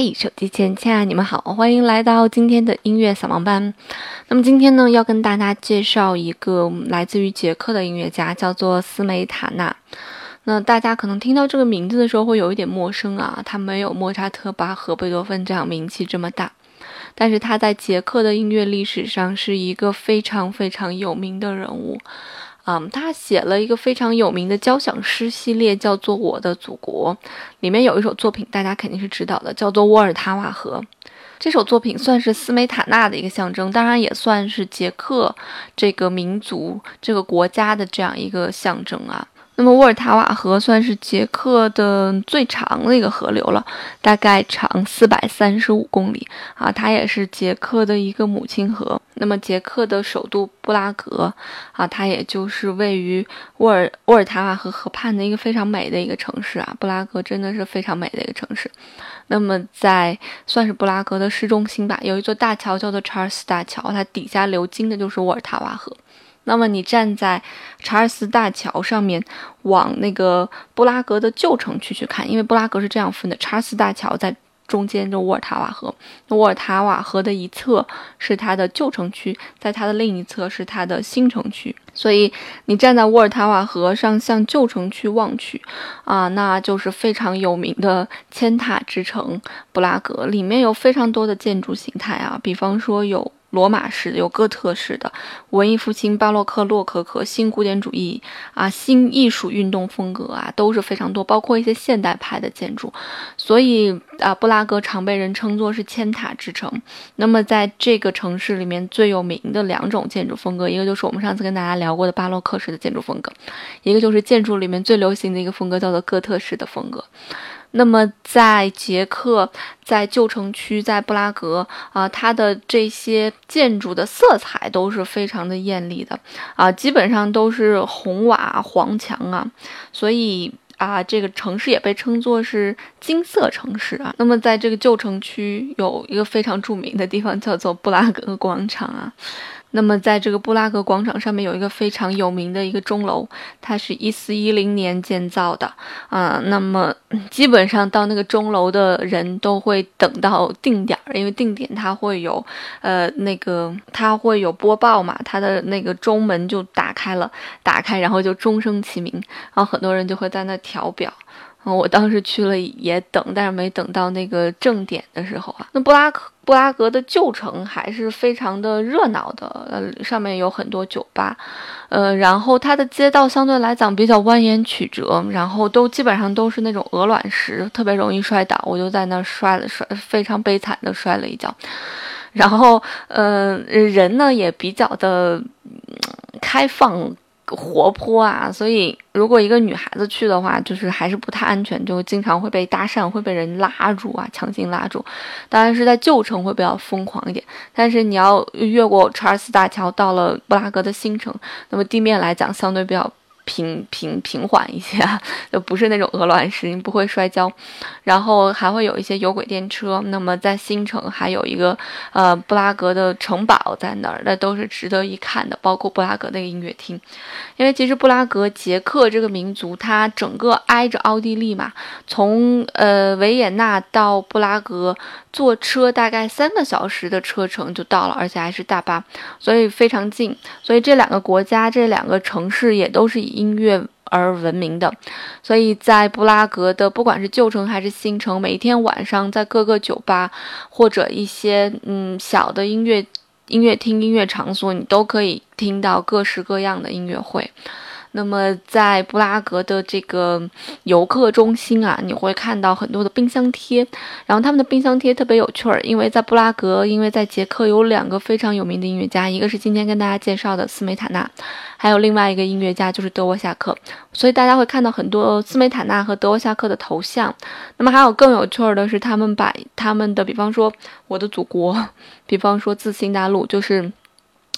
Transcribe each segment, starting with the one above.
嘿，手机前亲爱你们好，欢迎来到今天的音乐扫盲班。那么今天呢，要跟大家介绍一个来自于捷克的音乐家，叫做斯梅塔纳。那大家可能听到这个名字的时候会有一点陌生啊，他没有莫扎特、巴赫、贝多芬这样名气这么大，但是他在捷克的音乐历史上是一个非常非常有名的人物。嗯，他写了一个非常有名的交响诗系列，叫做《我的祖国》，里面有一首作品，大家肯定是知道的，叫做《沃尔塔瓦河》。这首作品算是斯梅塔纳的一个象征，当然也算是捷克这个民族、这个国家的这样一个象征啊。那么沃尔塔瓦河算是捷克的最长的一个河流了，大概长四百三十五公里啊，它也是捷克的一个母亲河。那么捷克的首都布拉格啊，它也就是位于沃尔沃尔塔瓦河河畔的一个非常美的一个城市啊。布拉格真的是非常美的一个城市。那么在算是布拉格的市中心吧，有一座大桥叫做查尔斯大桥，它底下流经的就是沃尔塔瓦河。那么你站在查尔斯大桥上面，往那个布拉格的旧城区去看，因为布拉格是这样分的：查尔斯大桥在中间，就沃尔塔瓦河。沃尔塔瓦河的一侧是它的旧城区，在它的另一侧是它的新城区。所以你站在沃尔塔瓦河上向旧城区望去，啊，那就是非常有名的千塔之城布拉格，里面有非常多的建筑形态啊，比方说有。罗马式的有哥特式的文艺复兴、巴洛克、洛可可、新古典主义啊，新艺术运动风格啊，都是非常多，包括一些现代派的建筑。所以啊，布拉格常被人称作是千塔之城。那么在这个城市里面最有名的两种建筑风格，一个就是我们上次跟大家聊过的巴洛克式的建筑风格，一个就是建筑里面最流行的一个风格叫做哥特式的风格。那么，在捷克，在旧城区，在布拉格啊，它的这些建筑的色彩都是非常的艳丽的啊，基本上都是红瓦黄墙啊，所以啊，这个城市也被称作是金色城市啊。那么，在这个旧城区有一个非常著名的地方，叫做布拉格广场啊。那么，在这个布拉格广场上面有一个非常有名的一个钟楼，它是一四一零年建造的啊。那么，基本上到那个钟楼的人都会等到定点儿，因为定点它会有，呃，那个它会有播报嘛，它的那个钟门就打开了，打开然后就钟声齐鸣，然后很多人就会在那调表。我当时去了也等，但是没等到那个正点的时候啊。那布拉克布拉格的旧城还是非常的热闹的，呃，上面有很多酒吧，呃，然后它的街道相对来讲比较蜿蜒曲折，然后都基本上都是那种鹅卵石，特别容易摔倒。我就在那摔了摔，非常悲惨的摔了一跤。然后，呃，人呢也比较的开放。活泼啊，所以如果一个女孩子去的话，就是还是不太安全，就经常会被搭讪，会被人拉住啊，强行拉住。当然是在旧城会比较疯狂一点，但是你要越过查尔斯大桥到了布拉格的新城，那么地面来讲相对比较。平平平缓一些，就不是那种鹅卵石，你不会摔跤。然后还会有一些有轨电车。那么在新城还有一个呃布拉格的城堡在那儿，那都是值得一看的。包括布拉格那个音乐厅，因为其实布拉格捷克这个民族，它整个挨着奥地利嘛，从呃维也纳到布拉格坐车大概三个小时的车程就到了，而且还是大巴，所以非常近。所以这两个国家这两个城市也都是以音乐而闻名的，所以在布拉格的不管是旧城还是新城，每天晚上在各个酒吧或者一些嗯小的音乐音乐厅、音乐场所，你都可以听到各式各样的音乐会。那么，在布拉格的这个游客中心啊，你会看到很多的冰箱贴，然后他们的冰箱贴特别有趣儿，因为在布拉格，因为在捷克有两个非常有名的音乐家，一个是今天跟大家介绍的斯梅塔纳，还有另外一个音乐家就是德沃夏克，所以大家会看到很多斯梅塔纳和德沃夏克的头像。那么还有更有趣儿的是，他们把他们的，比方说我的祖国，比方说自新大陆，就是。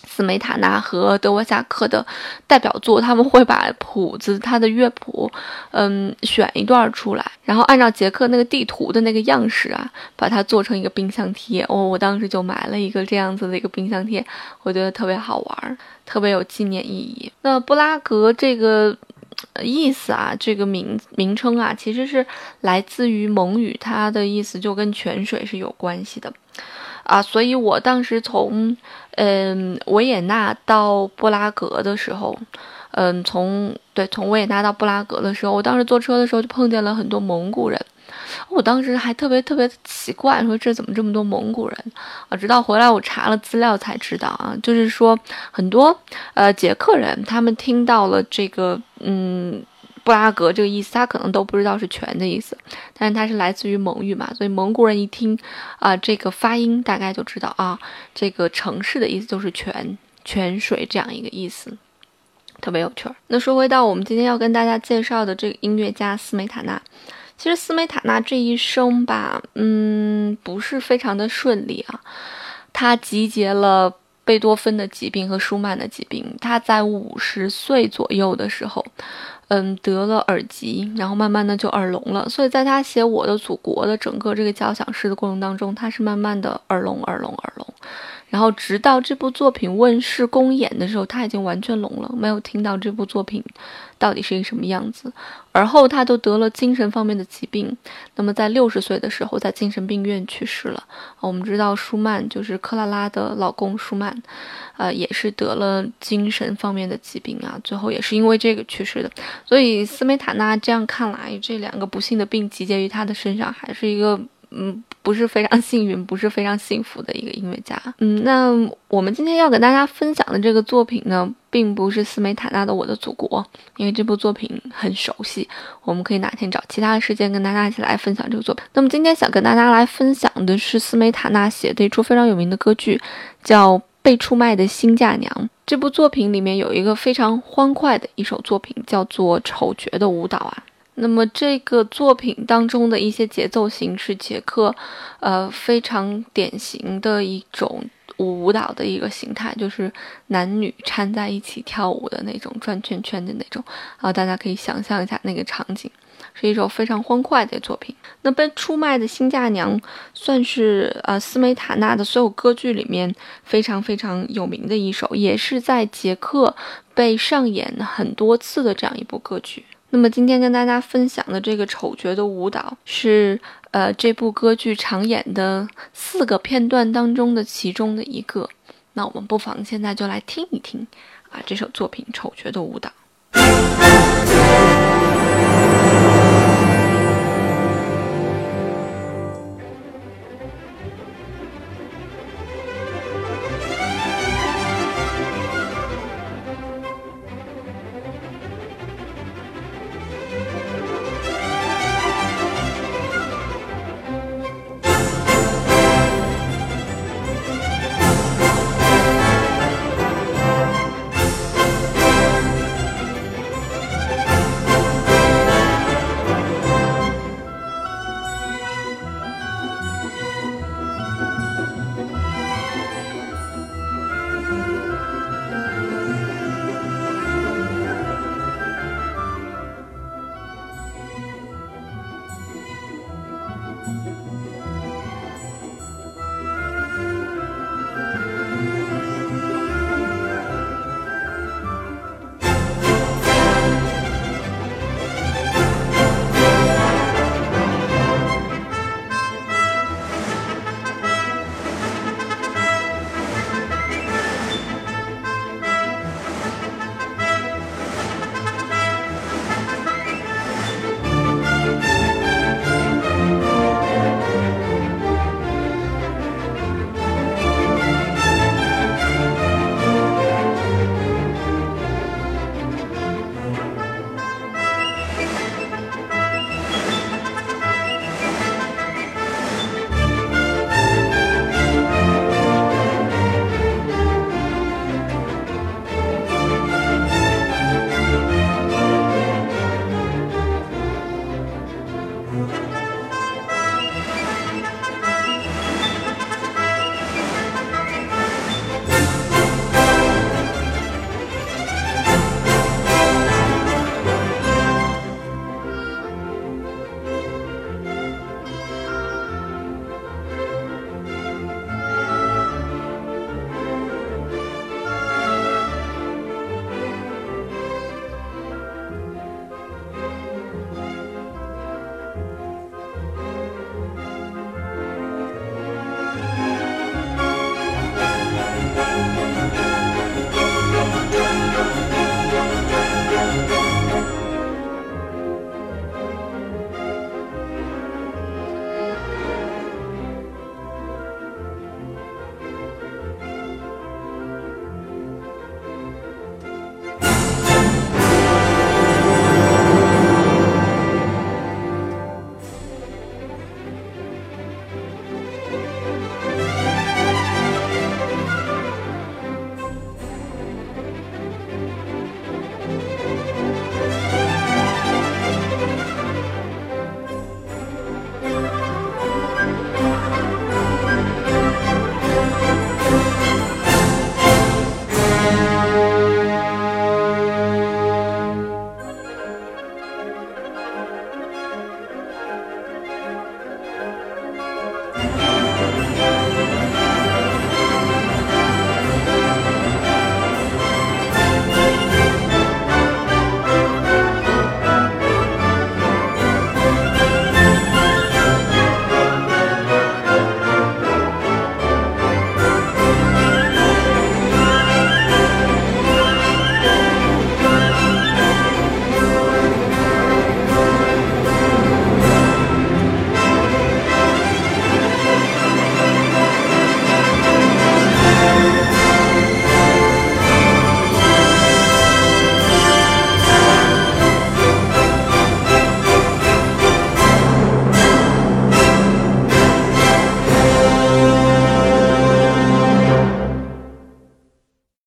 斯梅塔纳和德沃夏克的代表作，他们会把谱子，他的乐谱，嗯，选一段出来，然后按照捷克那个地图的那个样式啊，把它做成一个冰箱贴。哦，我当时就买了一个这样子的一个冰箱贴，我觉得特别好玩，特别有纪念意义。那布拉格这个。意思啊，这个名名称啊，其实是来自于蒙语，它的意思就跟泉水是有关系的啊。所以我当时从嗯维也纳到布拉格的时候，嗯，从对从维也纳到布拉格的时候，我当时坐车的时候就碰见了很多蒙古人。我当时还特别特别奇怪，说这怎么这么多蒙古人啊？直到回来我查了资料才知道啊，就是说很多呃捷克人，他们听到了这个嗯布拉格这个意思，他可能都不知道是泉的意思，但是它是来自于蒙语嘛，所以蒙古人一听啊这个发音，大概就知道啊这个城市的意思就是泉泉水这样一个意思，特别有趣儿。那说回到我们今天要跟大家介绍的这个音乐家斯梅塔纳。其实斯梅塔纳这一生吧，嗯，不是非常的顺利啊。他集结了贝多芬的疾病和舒曼的疾病。他在五十岁左右的时候，嗯，得了耳疾，然后慢慢的就耳聋了。所以在他写《我的祖国》的整个这个交响诗的过程当中，他是慢慢的耳聋、耳聋、耳聋。然后直到这部作品问世公演的时候，他已经完全聋了，没有听到这部作品到底是一个什么样子。而后他都得了精神方面的疾病，那么在六十岁的时候，在精神病院去世了。我们知道舒曼就是克拉拉的老公舒曼，呃，也是得了精神方面的疾病啊，最后也是因为这个去世的。所以斯梅塔纳这样看来，这两个不幸的病集结于他的身上，还是一个。嗯，不是非常幸运，不是非常幸福的一个音乐家。嗯，那我们今天要给大家分享的这个作品呢，并不是斯梅塔纳的《我的祖国》，因为这部作品很熟悉，我们可以哪天找其他的时间跟大家一起来分享这个作品。那么今天想跟大家来分享的是斯梅塔纳写的一出非常有名的歌剧，叫《被出卖的新嫁娘》。这部作品里面有一个非常欢快的一首作品，叫做《丑角的舞蹈》啊。那么这个作品当中的一些节奏型是捷克，呃，非常典型的一种舞蹈的一个形态，就是男女掺在一起跳舞的那种转圈圈的那种啊，大家可以想象一下那个场景，是一首非常欢快的作品。那被出卖的新嫁娘算是呃斯梅塔纳的所有歌剧里面非常非常有名的一首，也是在捷克被上演很多次的这样一部歌剧。那么今天跟大家分享的这个丑角的舞蹈是，呃，这部歌剧常演的四个片段当中的其中的一个。那我们不妨现在就来听一听啊这首作品《丑角的舞蹈》。